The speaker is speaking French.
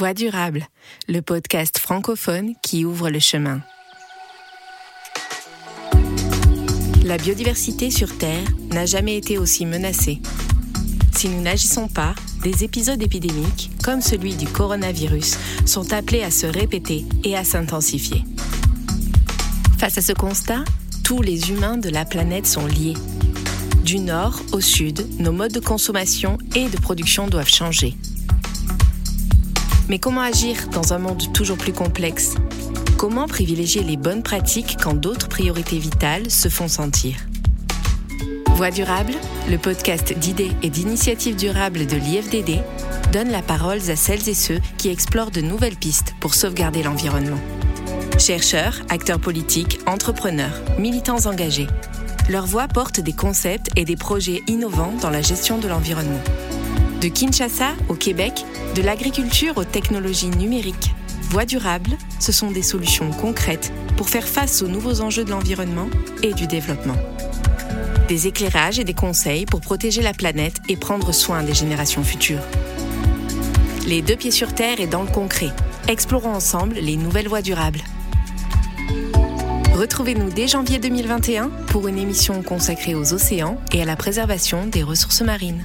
Voix durable, le podcast francophone qui ouvre le chemin. La biodiversité sur Terre n'a jamais été aussi menacée. Si nous n'agissons pas, des épisodes épidémiques, comme celui du coronavirus, sont appelés à se répéter et à s'intensifier. Face à ce constat, tous les humains de la planète sont liés. Du nord au sud, nos modes de consommation et de production doivent changer. Mais comment agir dans un monde toujours plus complexe? Comment privilégier les bonnes pratiques quand d'autres priorités vitales se font sentir? Voix durable, le podcast d'idées et d'initiatives durables de l'IFDD, donne la parole à celles et ceux qui explorent de nouvelles pistes pour sauvegarder l'environnement. Chercheurs, acteurs politiques, entrepreneurs, militants engagés, leur voix porte des concepts et des projets innovants dans la gestion de l'environnement. De Kinshasa au Québec, de l'agriculture aux technologies numériques, Voix durable, ce sont des solutions concrètes pour faire face aux nouveaux enjeux de l'environnement et du développement. Des éclairages et des conseils pour protéger la planète et prendre soin des générations futures. Les deux pieds sur terre et dans le concret, explorons ensemble les nouvelles voies durables. Retrouvez-nous dès janvier 2021 pour une émission consacrée aux océans et à la préservation des ressources marines.